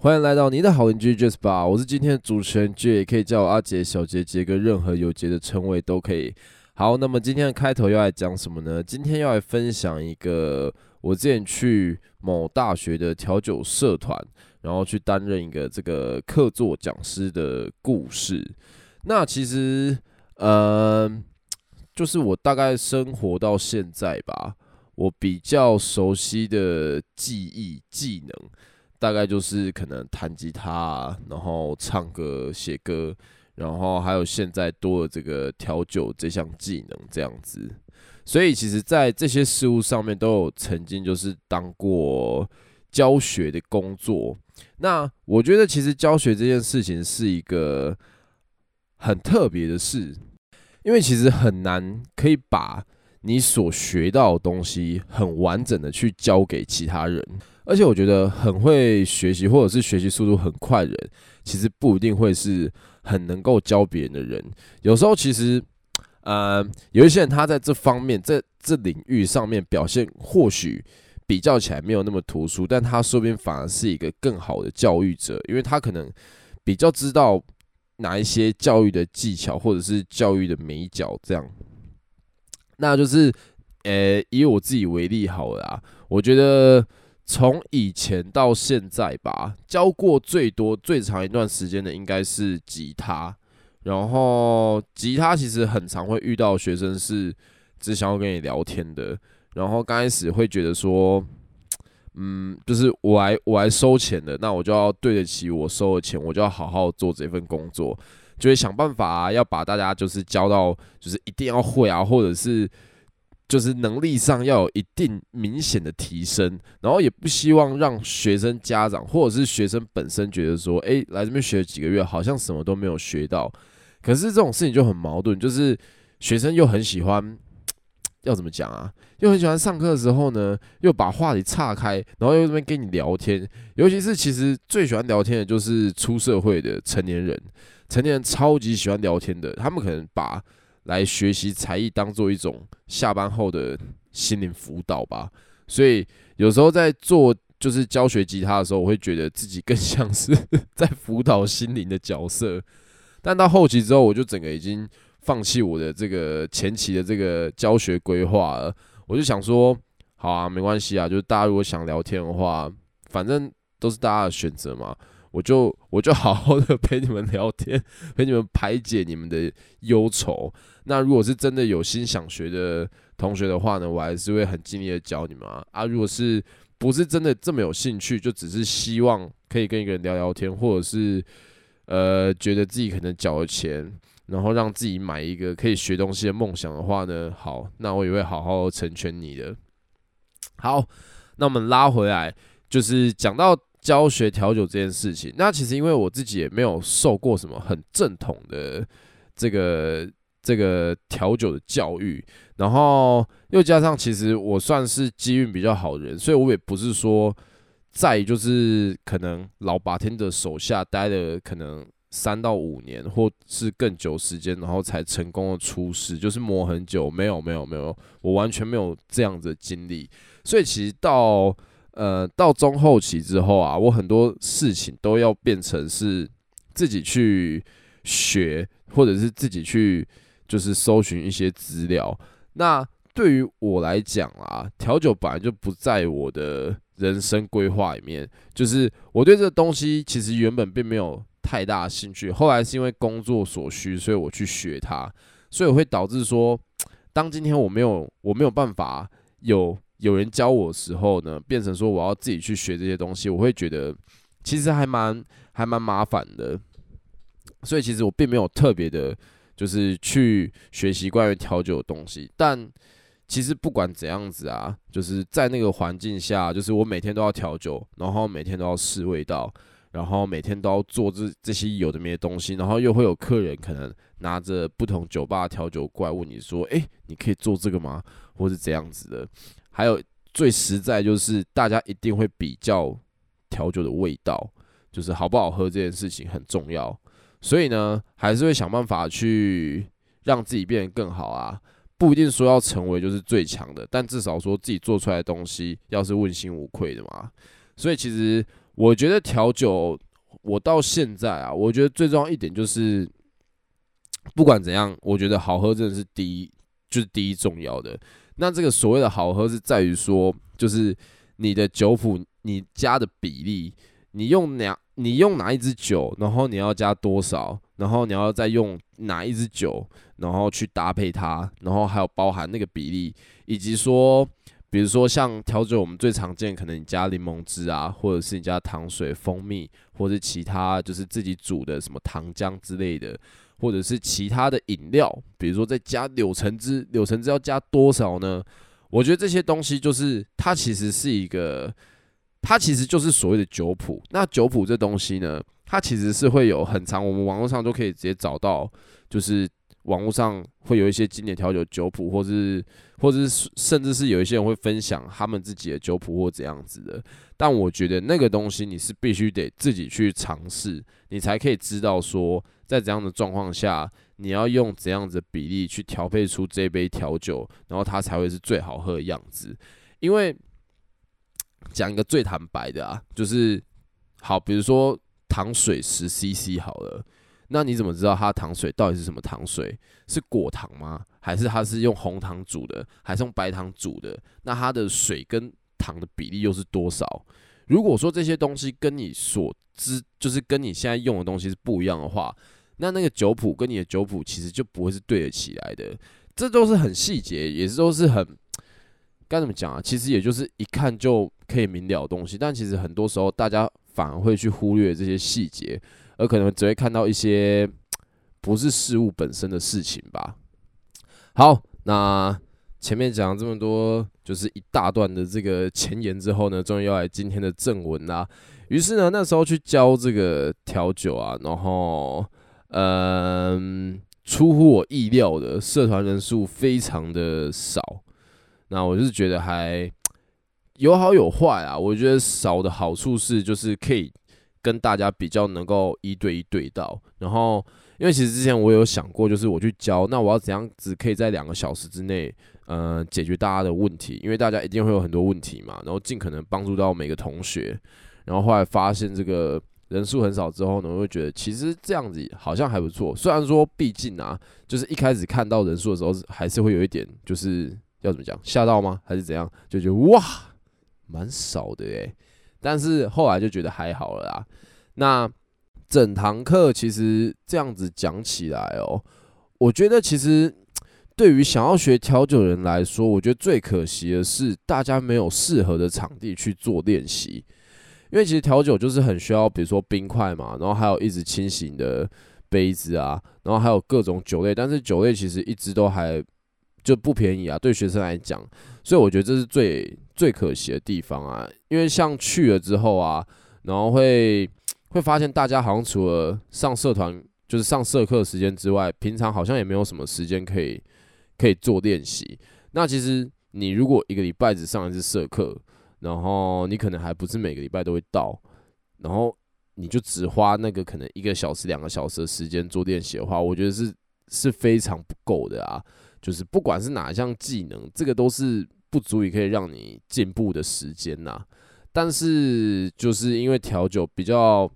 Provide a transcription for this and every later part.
欢迎来到你的好邻居 jaspa 我是今天的主持人 J，也可以叫我阿杰、小杰、杰哥，任何有杰的称谓都可以。好，那么今天的开头要来讲什么呢？今天要来分享一个我之前去某大学的调酒社团，然后去担任一个这个客座讲师的故事。那其实，呃，就是我大概生活到现在吧，我比较熟悉的记忆技能。大概就是可能弹吉他，然后唱歌、写歌，然后还有现在多了这个调酒这项技能这样子。所以其实，在这些事物上面都有曾经就是当过教学的工作。那我觉得其实教学这件事情是一个很特别的事，因为其实很难可以把你所学到的东西很完整的去教给其他人。而且我觉得很会学习，或者是学习速度很快的人，其实不一定会是很能够教别人的人。有时候其实，呃，有一些人他在这方面，在这领域上面表现或许比较起来没有那么突出，但他说不定反而是一个更好的教育者，因为他可能比较知道哪一些教育的技巧，或者是教育的眉角这样。那就是，呃，以我自己为例好了，我觉得。从以前到现在吧，教过最多最长一段时间的应该是吉他。然后吉他其实很常会遇到学生是只想要跟你聊天的。然后刚开始会觉得说，嗯，就是我来我来收钱的，那我就要对得起我收的钱，我就要好好做这份工作，就会想办法，要把大家就是教到就是一定要会啊，或者是。就是能力上要有一定明显的提升，然后也不希望让学生家长或者是学生本身觉得说，诶，来这边学几个月，好像什么都没有学到。可是这种事情就很矛盾，就是学生又很喜欢，要怎么讲啊？又很喜欢上课的时候呢，又把话题岔开，然后又这边跟你聊天。尤其是其实最喜欢聊天的就是出社会的成年人，成年人超级喜欢聊天的，他们可能把。来学习才艺，当做一种下班后的心灵辅导吧。所以有时候在做就是教学吉他的时候，我会觉得自己更 像是在辅导心灵的角色。但到后期之后，我就整个已经放弃我的这个前期的这个教学规划了。我就想说，好啊，没关系啊，就是大家如果想聊天的话，反正都是大家的选择嘛。我就我就好好的 陪你们聊天，陪你们排解你们的忧愁。那如果是真的有心想学的同学的话呢，我还是会很尽力的教你们啊。啊，如果是不是真的这么有兴趣，就只是希望可以跟一个人聊聊天，或者是呃觉得自己可能缴了钱，然后让自己买一个可以学东西的梦想的话呢，好，那我也会好好成全你的。好，那我们拉回来，就是讲到。教学调酒这件事情，那其实因为我自己也没有受过什么很正统的这个这个调酒的教育，然后又加上其实我算是机运比较好的人，所以我也不是说在就是可能老把天的手下待的可能三到五年或是更久时间，然后才成功的出师，就是磨很久，没有没有没有，我完全没有这样子的经历，所以其实到。呃，到中后期之后啊，我很多事情都要变成是自己去学，或者是自己去就是搜寻一些资料。那对于我来讲啊，调酒本来就不在我的人生规划里面。就是我对这东西其实原本并没有太大的兴趣，后来是因为工作所需，所以我去学它，所以我会导致说，当今天我没有我没有办法有。有人教我的时候呢，变成说我要自己去学这些东西，我会觉得其实还蛮还蛮麻烦的。所以其实我并没有特别的，就是去学习关于调酒的东西。但其实不管怎样子啊，就是在那个环境下，就是我每天都要调酒，然后每天都要试味道，然后每天都要做这这些有的没的东西，然后又会有客人可能拿着不同酒吧调酒怪问你说：“诶，你可以做这个吗？”或是这样子的。还有最实在就是，大家一定会比较调酒的味道，就是好不好喝这件事情很重要。所以呢，还是会想办法去让自己变得更好啊，不一定说要成为就是最强的，但至少说自己做出来的东西要是问心无愧的嘛。所以其实我觉得调酒，我到现在啊，我觉得最重要一点就是，不管怎样，我觉得好喝真的是第一，就是第一重要的。那这个所谓的好喝是在于说，就是你的酒谱，你加的比例，你用哪，你用哪一支酒，然后你要加多少，然后你要再用哪一支酒，然后去搭配它，然后还有包含那个比例，以及说，比如说像调酒，我们最常见可能你加柠檬汁啊，或者是你加糖水、蜂蜜，或者是其他就是自己煮的什么糖浆之类的。或者是其他的饮料，比如说再加柳橙汁，柳橙汁要加多少呢？我觉得这些东西就是它其实是一个，它其实就是所谓的酒谱。那酒谱这东西呢，它其实是会有很长，我们网络上都可以直接找到，就是网络上会有一些经典调酒酒谱，或是或者是甚至是有一些人会分享他们自己的酒谱或怎样子的。但我觉得那个东西你是必须得自己去尝试，你才可以知道说。在怎样的状况下，你要用怎样的比例去调配出这杯调酒，然后它才会是最好喝的样子。因为讲一个最坦白的啊，就是好，比如说糖水十 CC 好了，那你怎么知道它糖水到底是什么糖水？是果糖吗？还是它是用红糖煮的？还是用白糖煮的？那它的水跟糖的比例又是多少？如果说这些东西跟你所知，就是跟你现在用的东西是不一样的话，那那个酒谱跟你的酒谱其实就不会是对得起来的，这都是很细节，也是都是很该怎么讲啊？其实也就是一看就可以明了的东西，但其实很多时候大家反而会去忽略这些细节，而可能只会看到一些不是事物本身的事情吧。好，那前面讲了这么多，就是一大段的这个前言之后呢，终于要来今天的正文啦。于是呢，那时候去教这个调酒啊，然后。嗯，出乎我意料的，社团人数非常的少。那我就是觉得还有好有坏啊。我觉得少的好处是，就是可以跟大家比较能够一对一对到。然后，因为其实之前我有想过，就是我去教，那我要怎样子可以在两个小时之内，呃，解决大家的问题？因为大家一定会有很多问题嘛。然后尽可能帮助到每个同学。然后后来发现这个。人数很少之后呢，我会觉得其实这样子好像还不错。虽然说，毕竟啊，就是一开始看到人数的时候，还是会有一点，就是要怎么讲，吓到吗？还是怎样？就觉得哇，蛮少的诶。但是后来就觉得还好了啦。那整堂课其实这样子讲起来哦，我觉得其实对于想要学调酒的人来说，我觉得最可惜的是大家没有适合的场地去做练习。因为其实调酒就是很需要，比如说冰块嘛，然后还有一直清醒的杯子啊，然后还有各种酒类，但是酒类其实一直都还就不便宜啊，对学生来讲，所以我觉得这是最最可惜的地方啊。因为像去了之后啊，然后会会发现大家好像除了上社团就是上社课时间之外，平常好像也没有什么时间可以可以做练习。那其实你如果一个礼拜只上一次社课，然后你可能还不是每个礼拜都会到，然后你就只花那个可能一个小时、两个小时的时间做练习的话，我觉得是是非常不够的啊。就是不管是哪一项技能，这个都是不足以可以让你进步的时间呐。但是就是因为调酒比较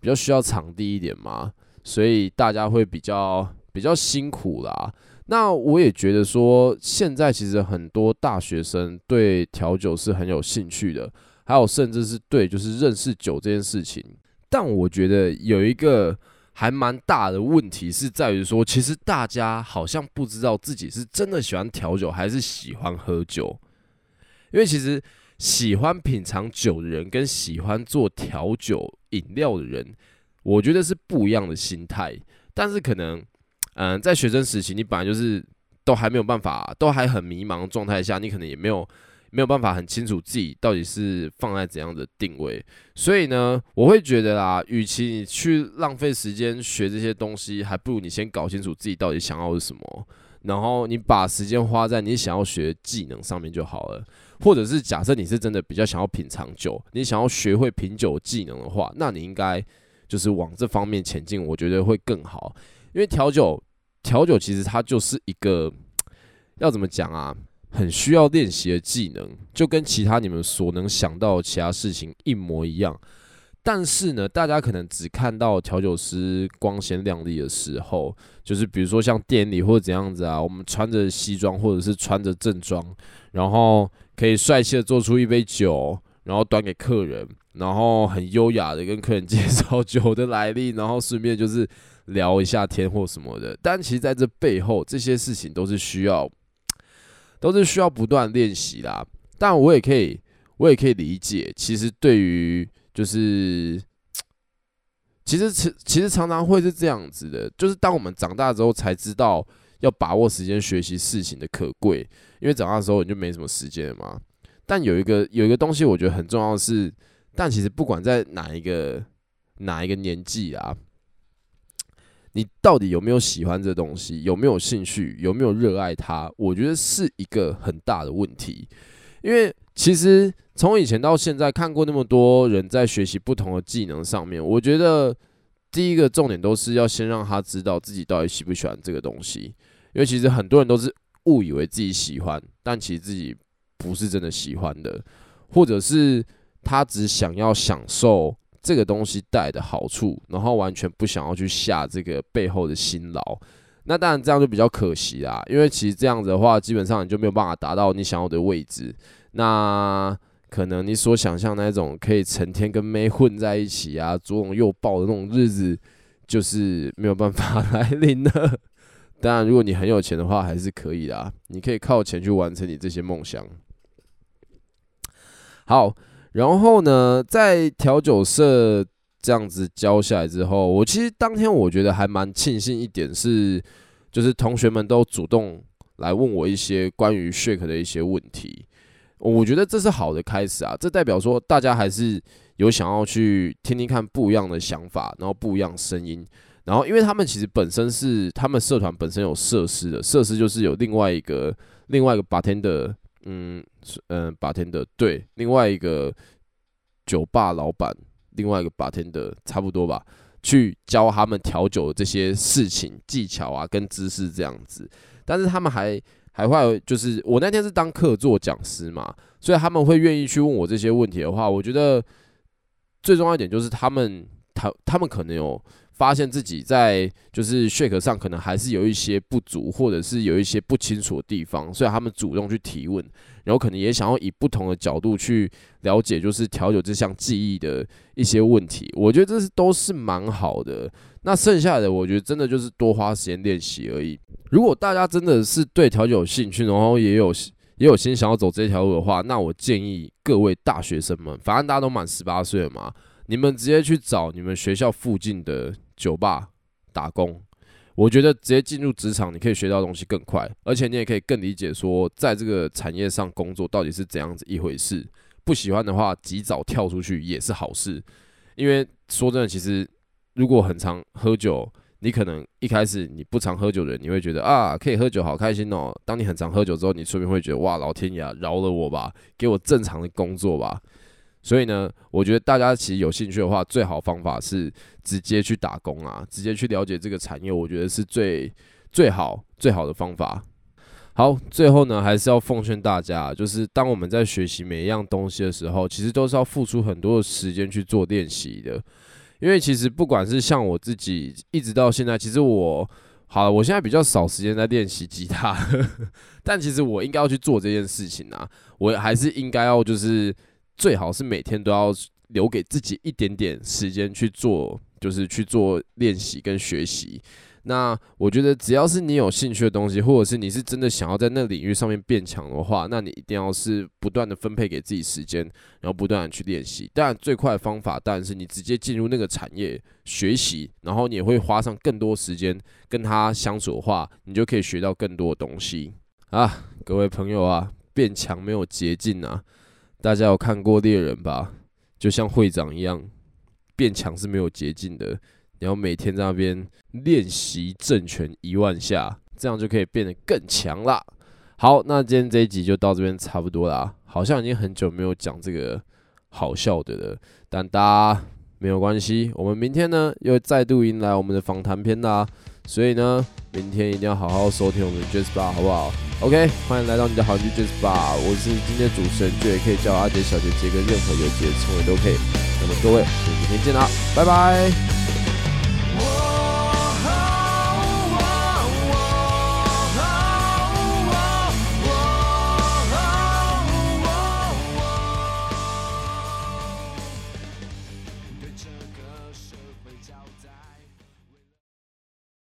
比较需要场地一点嘛，所以大家会比较比较辛苦啦。那我也觉得说，现在其实很多大学生对调酒是很有兴趣的，还有甚至是对就是认识酒这件事情。但我觉得有一个还蛮大的问题是在于说，其实大家好像不知道自己是真的喜欢调酒还是喜欢喝酒。因为其实喜欢品尝酒的人跟喜欢做调酒饮料的人，我觉得是不一样的心态。但是可能。嗯，在学生时期，你本来就是都还没有办法，都还很迷茫状态下，你可能也没有没有办法很清楚自己到底是放在怎样的定位。所以呢，我会觉得啦，与其你去浪费时间学这些东西，还不如你先搞清楚自己到底想要是什么，然后你把时间花在你想要学技能上面就好了。或者是假设你是真的比较想要品尝酒，你想要学会品酒技能的话，那你应该就是往这方面前进，我觉得会更好。因为调酒调酒其实它就是一个要怎么讲啊，很需要练习的技能，就跟其他你们所能想到的其他事情一模一样。但是呢，大家可能只看到调酒师光鲜亮丽的时候，就是比如说像店里或者怎样子啊，我们穿着西装或者是穿着正装，然后可以帅气的做出一杯酒，然后端给客人，然后很优雅的跟客人介绍酒的来历，然后顺便就是聊一下天或什么的。但其实在这背后，这些事情都是需要，都是需要不断练习啦。但我也可以，我也可以理解，其实对于就是，其实其其实常常会是这样子的，就是当我们长大之后才知道要把握时间学习事情的可贵，因为长大之后你就没什么时间了嘛。但有一个有一个东西我觉得很重要是，但其实不管在哪一个哪一个年纪啊，你到底有没有喜欢这东西，有没有兴趣，有没有热爱它，我觉得是一个很大的问题，因为其实。从以前到现在，看过那么多人在学习不同的技能上面，我觉得第一个重点都是要先让他知道自己到底喜不喜欢这个东西，因为其实很多人都是误以为自己喜欢，但其实自己不是真的喜欢的，或者是他只想要享受这个东西带的好处，然后完全不想要去下这个背后的辛劳。那当然这样就比较可惜啦，因为其实这样子的话，基本上你就没有办法达到你想要的位置。那可能你所想象那种可以成天跟妹混在一起啊，左拥右抱的那种日子，就是没有办法来临了。当然，如果你很有钱的话，还是可以的，你可以靠钱去完成你这些梦想。好，然后呢，在调酒社这样子教下来之后，我其实当天我觉得还蛮庆幸一点是，就是同学们都主动来问我一些关于 shake 的一些问题。我觉得这是好的开始啊，这代表说大家还是有想要去听听看不一样的想法，然后不一样声音，然后因为他们其实本身是他们社团本身有设施的，设施就是有另外一个另外一个 bartender，嗯嗯把天的对，另外一个酒吧老板，另外一个把天的差不多吧，去教他们调酒的这些事情技巧啊跟知识这样子，但是他们还。还会就是我那天是当客座讲师嘛，所以他们会愿意去问我这些问题的话，我觉得最重要一点就是他们他他们可能有发现自己在就是 shake 上可能还是有一些不足，或者是有一些不清楚的地方，所以他们主动去提问，然后可能也想要以不同的角度去了解就是调酒这项技艺的一些问题，我觉得这是都是蛮好的。那剩下的我觉得真的就是多花时间练习而已。如果大家真的是对调酒有兴趣，然后也有也有心想要走这条路的话，那我建议各位大学生们，反正大家都满十八岁了嘛，你们直接去找你们学校附近的酒吧打工。我觉得直接进入职场，你可以学到东西更快，而且你也可以更理解说，在这个产业上工作到底是怎样子一回事。不喜欢的话，及早跳出去也是好事。因为说真的，其实如果很常喝酒。你可能一开始你不常喝酒的人，你会觉得啊，可以喝酒好开心哦。当你很常喝酒之后，你顺便会觉得哇，老天爷饶了我吧，给我正常的工作吧。所以呢，我觉得大家其实有兴趣的话，最好方法是直接去打工啊，直接去了解这个产业，我觉得是最最好最好的方法。好，最后呢，还是要奉劝大家，就是当我们在学习每一样东西的时候，其实都是要付出很多的时间去做练习的。因为其实不管是像我自己，一直到现在，其实我好了，我现在比较少时间在练习吉他，但其实我应该要去做这件事情啊，我还是应该要就是最好是每天都要留给自己一点点时间去做，就是去做练习跟学习。那我觉得，只要是你有兴趣的东西，或者是你是真的想要在那领域上面变强的话，那你一定要是不断的分配给自己时间，然后不断的去练习。当然，最快的方法当然是你直接进入那个产业学习，然后你也会花上更多时间跟他相处的话，你就可以学到更多的东西啊！各位朋友啊，变强没有捷径啊！大家有看过猎人吧？就像会长一样，变强是没有捷径的。你要每天在那边练习正拳一万下，这样就可以变得更强啦。好，那今天这一集就到这边差不多啦。好像已经很久没有讲这个好笑的了，但大家没有关系，我们明天呢又再度迎来我们的访谈篇啦。所以呢，明天一定要好好收听我们的 Jazz Bar，好不好？OK，欢迎来到你的好邻居 Jazz Bar，我是今天的主持人，就也可以叫阿杰、小杰、杰跟，任何有杰的称谓都可以。那么各位，我们明天见啦，拜拜。